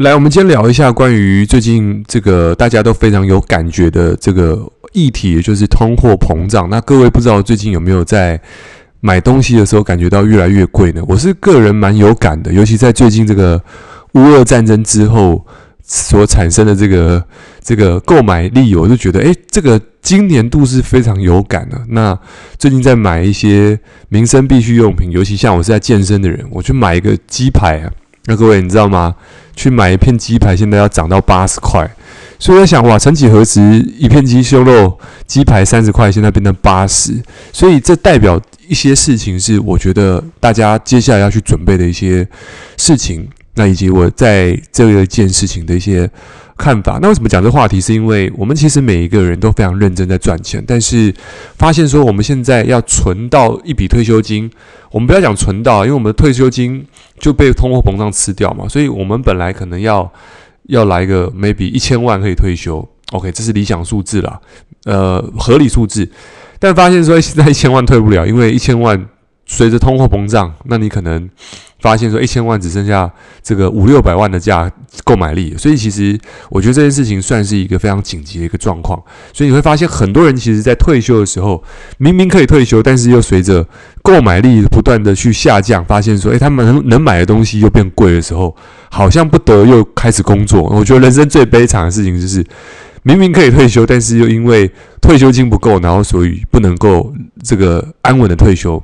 来，我们今天聊一下关于最近这个大家都非常有感觉的这个议题，也就是通货膨胀。那各位不知道最近有没有在买东西的时候感觉到越来越贵呢？我是个人蛮有感的，尤其在最近这个乌俄战争之后所产生的这个这个购买力，我就觉得，诶，这个今年度是非常有感的。那最近在买一些民生必需用品，尤其像我是在健身的人，我去买一个鸡排啊。那各位你知道吗？去买一片鸡排，现在要涨到八十块，所以我在想，哇，曾几何时，一片鸡胸肉鸡排三十块，现在变成八十，所以这代表一些事情，是我觉得大家接下来要去准备的一些事情。那以及我在这一件事情的一些看法。那为什么讲这话题？是因为我们其实每一个人都非常认真在赚钱，但是发现说我们现在要存到一笔退休金，我们不要讲存到，因为我们的退休金就被通货膨胀吃掉嘛。所以我们本来可能要要来个 maybe 一千万可以退休，OK，这是理想数字啦，呃，合理数字。但发现说现在一千万退不了，因为一千万随着通货膨胀，那你可能。发现说一千万只剩下这个五六百万的价购买力，所以其实我觉得这件事情算是一个非常紧急的一个状况。所以你会发现很多人其实，在退休的时候明明可以退休，但是又随着购买力不断的去下降，发现说，诶，他们能能买的东西又变贵的时候，好像不得又开始工作。我觉得人生最悲惨的事情就是，明明可以退休，但是又因为退休金不够，然后所以不能够这个安稳的退休。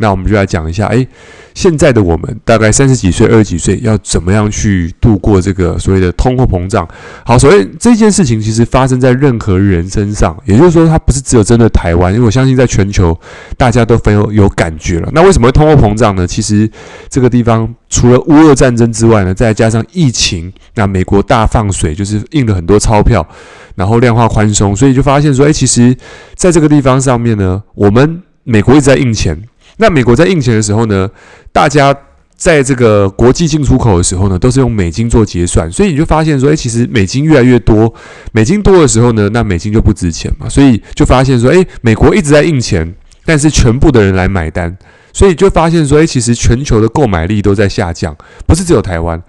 那我们就来讲一下，诶，现在的我们大概三十几岁、二十几岁，要怎么样去度过这个所谓的通货膨胀？好，所谓这件事情其实发生在任何人身上，也就是说，它不是只有针对台湾，因为我相信在全球大家都非常有，有感觉了。那为什么会通货膨胀呢？其实这个地方除了乌俄战争之外呢，再加上疫情，那美国大放水，就是印了很多钞票，然后量化宽松，所以就发现说，诶，其实在这个地方上面呢，我们美国一直在印钱。那美国在印钱的时候呢，大家在这个国际进出口的时候呢，都是用美金做结算，所以你就发现说，诶，其实美金越来越多，美金多的时候呢，那美金就不值钱嘛，所以就发现说，诶，美国一直在印钱，但是全部的人来买单，所以就发现说，诶，其实全球的购买力都在下降，不是只有台湾。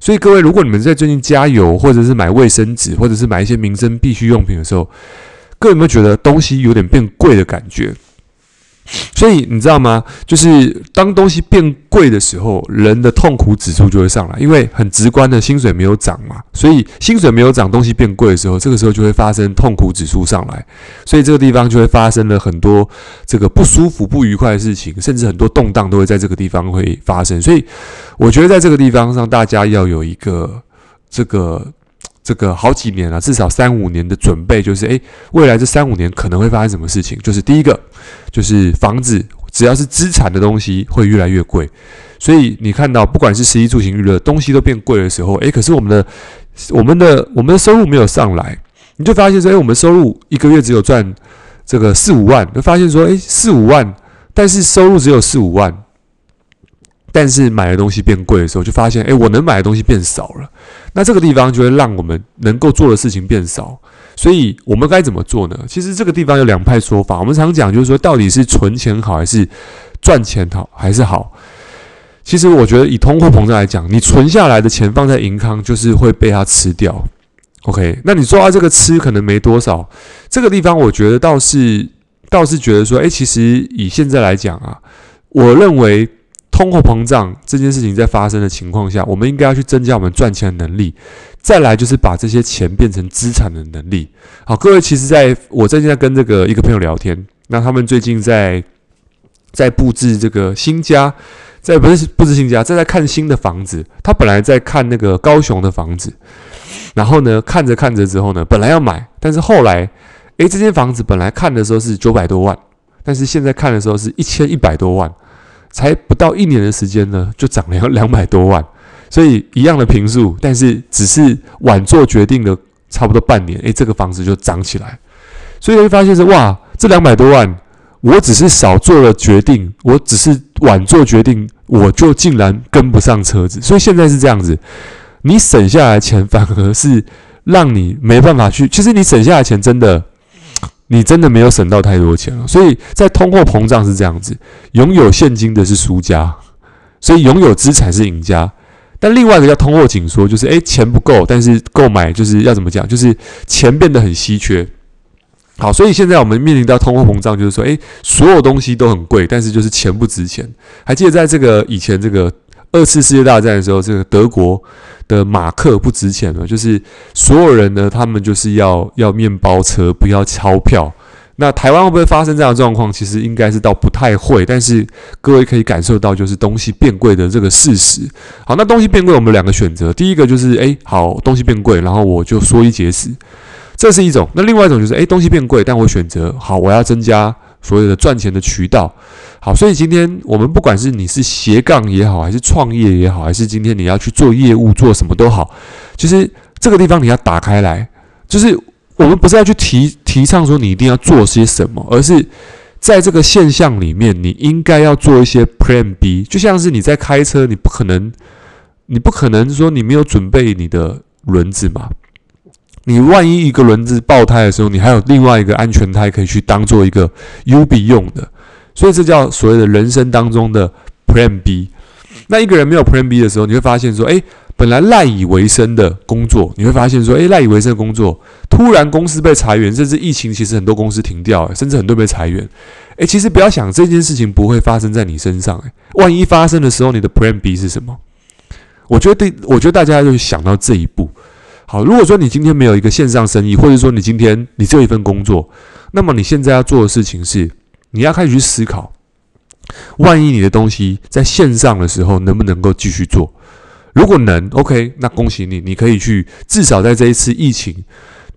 所以各位，如果你们在最近加油，或者是买卫生纸，或者是买一些民生必需用品的时候，各位有没有觉得东西有点变贵的感觉？所以你知道吗？就是当东西变贵的时候，人的痛苦指数就会上来，因为很直观的薪水没有涨嘛。所以薪水没有涨，东西变贵的时候，这个时候就会发生痛苦指数上来。所以这个地方就会发生了很多这个不舒服、不愉快的事情，甚至很多动荡都会在这个地方会发生。所以我觉得在这个地方上，大家要有一个这个。这个好几年了，至少三五年的准备，就是诶，未来这三五年可能会发生什么事情？就是第一个，就是房子，只要是资产的东西会越来越贵。所以你看到，不管是食衣住行娱乐，东西都变贵的时候，诶，可是我们的、我们的、我们的收入没有上来，你就发现说，诶，我们收入一个月只有赚这个四五万，就发现说，诶，四五万，但是收入只有四五万。但是买的东西变贵的时候，就发现，诶，我能买的东西变少了。那这个地方就会让我们能够做的事情变少。所以我们该怎么做呢？其实这个地方有两派说法。我们常讲，就是说，到底是存钱好，还是赚钱好，还是好？其实我觉得，以通货膨胀来讲，你存下来的钱放在银行，就是会被它吃掉。OK，那你说啊，这个吃可能没多少。这个地方，我觉得倒是倒是觉得说，诶，其实以现在来讲啊，我认为。通货膨胀这件事情在发生的情况下，我们应该要去增加我们赚钱的能力。再来就是把这些钱变成资产的能力。好，各位，其实在我最近在跟这个一个朋友聊天，那他们最近在在布置这个新家，在不是布置新家，在在看新的房子。他本来在看那个高雄的房子，然后呢，看着看着之后呢，本来要买，但是后来，诶，这间房子本来看的时候是九百多万，但是现在看的时候是一千一百多万。才不到一年的时间呢，就涨了要两百多万，所以一样的平数，但是只是晚做决定的差不多半年，诶，这个房子就涨起来，所以会发现是哇，这两百多万，我只是少做了决定，我只是晚做决定，我就竟然跟不上车子，所以现在是这样子，你省下来钱反而是让你没办法去，其实你省下来钱真的。你真的没有省到太多钱了，所以在通货膨胀是这样子，拥有现金的是输家，所以拥有资产是赢家。但另外一个叫通货紧缩，就是诶，钱不够，但是购买就是要怎么讲，就是钱变得很稀缺。好，所以现在我们面临到通货膨胀，就是说，诶，所有东西都很贵，但是就是钱不值钱。还记得在这个以前这个二次世界大战的时候，这个德国的马克不值钱了，就是所有人呢，他们就是要要面包车，不要钞票。那台湾会不会发生这样的状况？其实应该是倒不太会，但是各位可以感受到，就是东西变贵的这个事实。好，那东西变贵，我们两个选择。第一个就是，诶，好，东西变贵，然后我就缩衣节食，这是一种。那另外一种就是，诶，东西变贵，但我选择好，我要增加所谓的赚钱的渠道。好，所以今天我们不管是你是斜杠也好，还是创业也好，还是今天你要去做业务做什么都好，其实这个地方你要打开来，就是。我们不是要去提提倡说你一定要做些什么，而是在这个现象里面，你应该要做一些 Plan B。就像是你在开车，你不可能，你不可能说你没有准备你的轮子嘛。你万一一个轮子爆胎的时候，你还有另外一个安全胎可以去当做一个 U B 用的。所以这叫所谓的人生当中的 Plan B。那一个人没有 Plan B 的时候，你会发现说，诶。本来赖以为生的工作，你会发现说，诶，赖以为生的工作，突然公司被裁员，甚至疫情，其实很多公司停掉，甚至很多被裁员。诶，其实不要想这件事情不会发生在你身上，诶，万一发生的时候，你的 Plan B 是什么？我觉得，我觉得大家就想到这一步。好，如果说你今天没有一个线上生意，或者说你今天你只有一份工作，那么你现在要做的事情是，你要开始去思考，万一你的东西在线上的时候，能不能够继续做？如果能，OK，那恭喜你，你可以去，至少在这一次疫情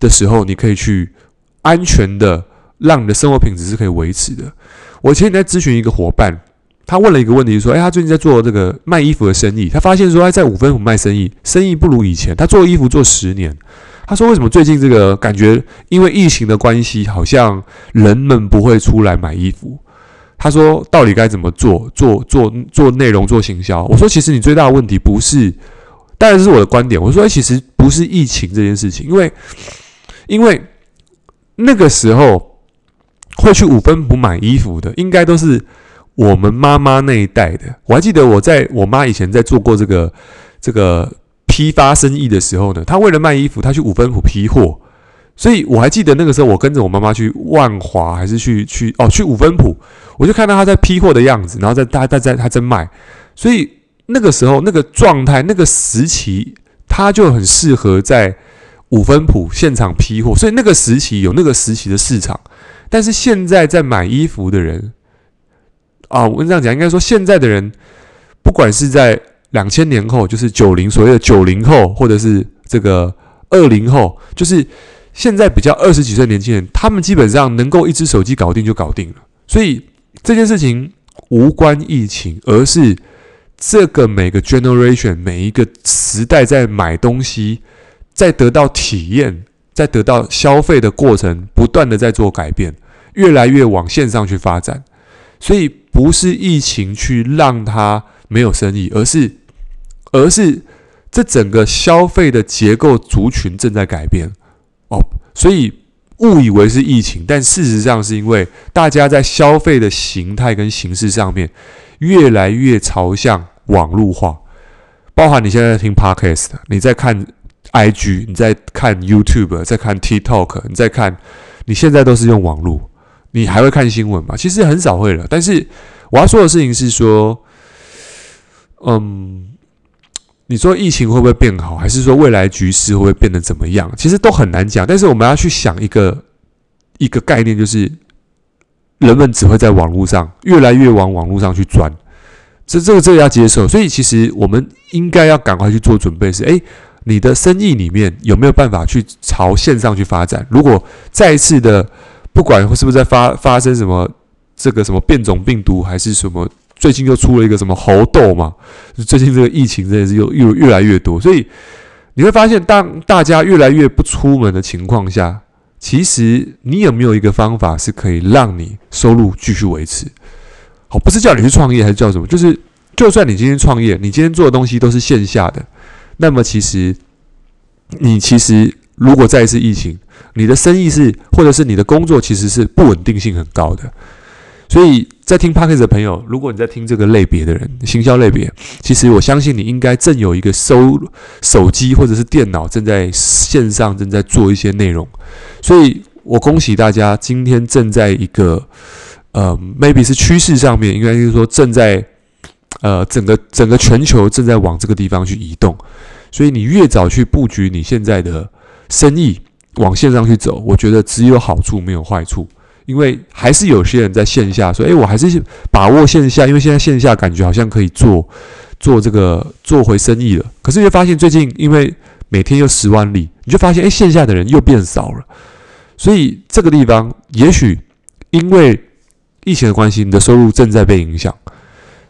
的时候，你可以去安全的让你的生活品质是可以维持的。我前几天在咨询一个伙伴，他问了一个问题，说：“哎，他最近在做这个卖衣服的生意，他发现说，他在五分埔卖生意，生意不如以前。他做衣服做十年，他说为什么最近这个感觉，因为疫情的关系，好像人们不会出来买衣服。”他说：“到底该怎么做？做做做内容，做行销。”我说：“其实你最大的问题不是，当然是我的观点。我说：其实不是疫情这件事情，因为因为那个时候会去五分埔买衣服的，应该都是我们妈妈那一代的。我还记得我在我妈以前在做过这个这个批发生意的时候呢，他为了卖衣服，他去五分埔批货。”所以我还记得那个时候，我跟着我妈妈去万华，还是去去哦去五分埔，我就看到他在批货的样子，然后在她在在她在卖。所以那个时候那个状态，那个时期，他就很适合在五分埔现场批货。所以那个时期有那个时期的市场。但是现在在买衣服的人啊，我跟这样讲，应该说现在的人，不管是在两千年后，就是九零所谓的九零后，或者是这个二零后，就是。现在比较二十几岁年轻人，他们基本上能够一只手机搞定就搞定了。所以这件事情无关疫情，而是这个每个 generation 每一个时代在买东西，在得到体验，在得到消费的过程，不断的在做改变，越来越往线上去发展。所以不是疫情去让他没有生意，而是而是这整个消费的结构族群正在改变。哦，所以误以为是疫情，但事实上是因为大家在消费的形态跟形式上面越来越朝向网络化。包含你现在在听 Podcast，你在看 IG，你在看 YouTube，在看 TikTok，你在看，你现在都是用网络。你还会看新闻吗？其实很少会了。但是我要说的事情是说，嗯。你说疫情会不会变好，还是说未来局势会不会变得怎么样？其实都很难讲。但是我们要去想一个一个概念，就是人们只会在网络上越来越往网络上去钻，这这个这个要接受。所以其实我们应该要赶快去做准备是，是诶，你的生意里面有没有办法去朝线上去发展？如果再一次的，不管是不是在发发生什么这个什么变种病毒，还是什么。最近又出了一个什么猴痘嘛？最近这个疫情真的是又又越来越多，所以你会发现，当大家越来越不出门的情况下，其实你有没有一个方法是可以让你收入继续维持？好，不是叫你去创业，还是叫什么？就是就算你今天创业，你今天做的东西都是线下的，那么其实你其实如果再一次疫情，你的生意是或者是你的工作其实是不稳定性很高的。所以在听 Podcast 的朋友，如果你在听这个类别的人，行销类别，其实我相信你应该正有一个收手机或者是电脑正在线上正在做一些内容，所以我恭喜大家，今天正在一个呃，maybe 是趋势上面，应该就是说正在呃整个整个全球正在往这个地方去移动，所以你越早去布局你现在的生意往线上去走，我觉得只有好处没有坏处。因为还是有些人在线下说：“诶，我还是把握线下，因为现在线下感觉好像可以做做这个做回生意了。可是你会发现最近因为每天又十万例，你就发现诶，线下的人又变少了。所以这个地方也许因为疫情的关系，你的收入正在被影响。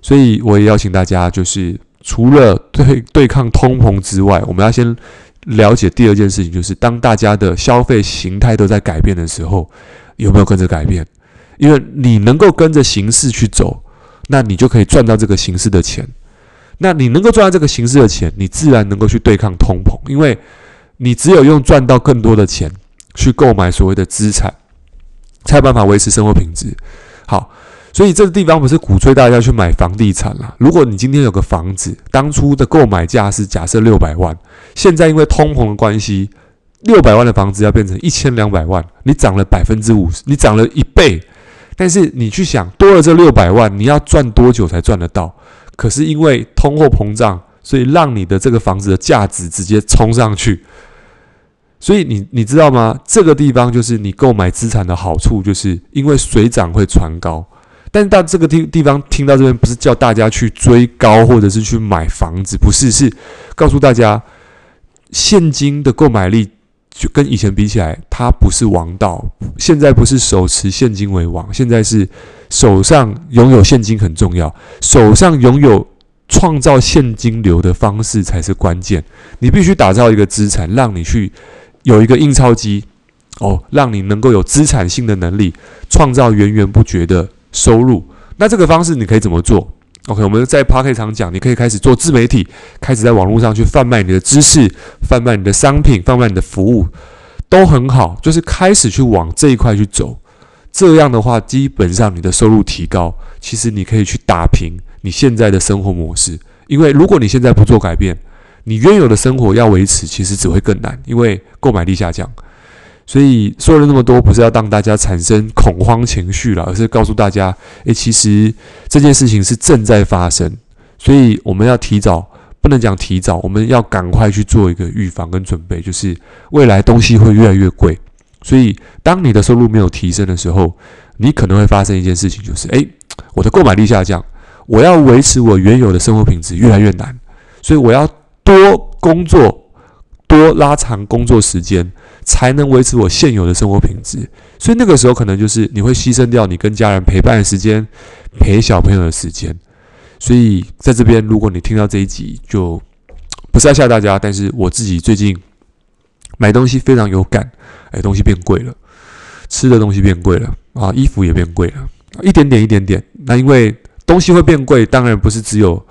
所以我也邀请大家，就是除了对对抗通膨之外，我们要先了解第二件事情，就是当大家的消费形态都在改变的时候。有没有跟着改变？因为你能够跟着形势去走，那你就可以赚到这个形势的钱。那你能够赚到这个形势的钱，你自然能够去对抗通膨，因为你只有用赚到更多的钱去购买所谓的资产，才有办法维持生活品质。好，所以这个地方不是鼓吹大家去买房地产啦。如果你今天有个房子，当初的购买价是假设六百万，现在因为通膨的关系。六百万的房子要变成一千两百万，你涨了百分之五十，你涨了一倍。但是你去想，多了这六百万，你要赚多久才赚得到？可是因为通货膨胀，所以让你的这个房子的价值直接冲上去。所以你你知道吗？这个地方就是你购买资产的好处，就是因为水涨会船高。但是到这个地地方听到这边，不是叫大家去追高或者是去买房子，不是，是告诉大家现金的购买力。就跟以前比起来，它不是王道。现在不是手持现金为王，现在是手上拥有现金很重要。手上拥有创造现金流的方式才是关键。你必须打造一个资产，让你去有一个印钞机哦，让你能够有资产性的能力，创造源源不绝的收入。那这个方式你可以怎么做？OK，我们在 Podcast 上讲，你可以开始做自媒体，开始在网络上去贩卖你的知识、贩卖你的商品、贩卖你的服务，都很好。就是开始去往这一块去走，这样的话，基本上你的收入提高，其实你可以去打平你现在的生活模式。因为如果你现在不做改变，你原有的生活要维持，其实只会更难，因为购买力下降。所以说了那么多，不是要让大家产生恐慌情绪了，而是告诉大家，诶，其实这件事情是正在发生，所以我们要提早，不能讲提早，我们要赶快去做一个预防跟准备，就是未来东西会越来越贵，所以当你的收入没有提升的时候，你可能会发生一件事情，就是诶，我的购买力下降，我要维持我原有的生活品质越来越难，所以我要多工作，多拉长工作时间。才能维持我现有的生活品质，所以那个时候可能就是你会牺牲掉你跟家人陪伴的时间，陪小朋友的时间。所以在这边，如果你听到这一集，就不是要吓大家，但是我自己最近买东西非常有感，哎，东西变贵了，吃的东西变贵了啊，衣服也变贵了，一点点一点点。那因为东西会变贵，当然不是只有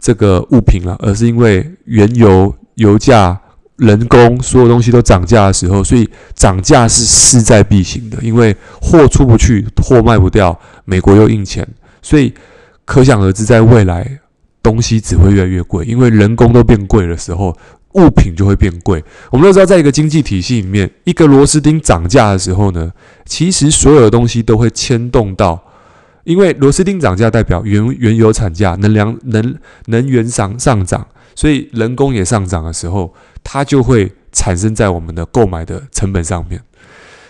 这个物品了，而是因为原油、油价。人工所有东西都涨价的时候，所以涨价是势在必行的。因为货出不去，货卖不掉，美国又印钱，所以可想而知，在未来东西只会越来越贵。因为人工都变贵的时候，物品就会变贵。我们都知道，在一个经济体系里面，一个螺丝钉涨价的时候呢，其实所有的东西都会牵动到，因为螺丝钉涨价代表原原油产价、能量能能源上上涨。所以人工也上涨的时候，它就会产生在我们的购买的成本上面。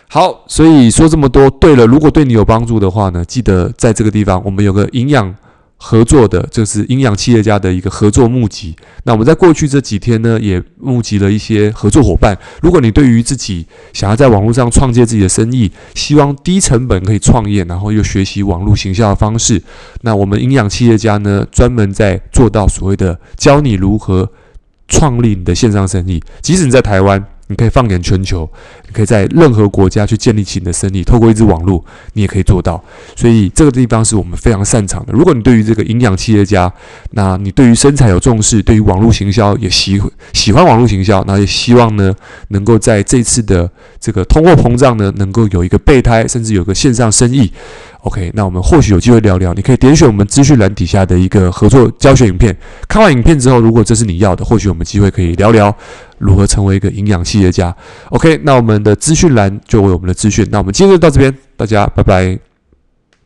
好，所以说这么多。对了，如果对你有帮助的话呢，记得在这个地方，我们有个营养。合作的，就是营养企业家的一个合作募集。那我们在过去这几天呢，也募集了一些合作伙伴。如果你对于自己想要在网络上创建自己的生意，希望低成本可以创业，然后又学习网络行销的方式，那我们营养企业家呢，专门在做到所谓的教你如何创立你的线上生意，即使你在台湾。你可以放眼全球，你可以在任何国家去建立起你的生意，透过一支网络，你也可以做到。所以这个地方是我们非常擅长的。如果你对于这个营养企业家，那你对于生财有重视，对于网络行销也喜喜欢网络行销，那也希望呢，能够在这次的这个通货膨胀呢，能够有一个备胎，甚至有个线上生意。OK，那我们或许有机会聊聊。你可以点选我们资讯栏底下的一个合作教学影片。看完影片之后，如果这是你要的，或许我们机会可以聊聊如何成为一个营养企业家。OK，那我们的资讯栏就为我们的资讯。那我们今天就到这边，大家拜拜。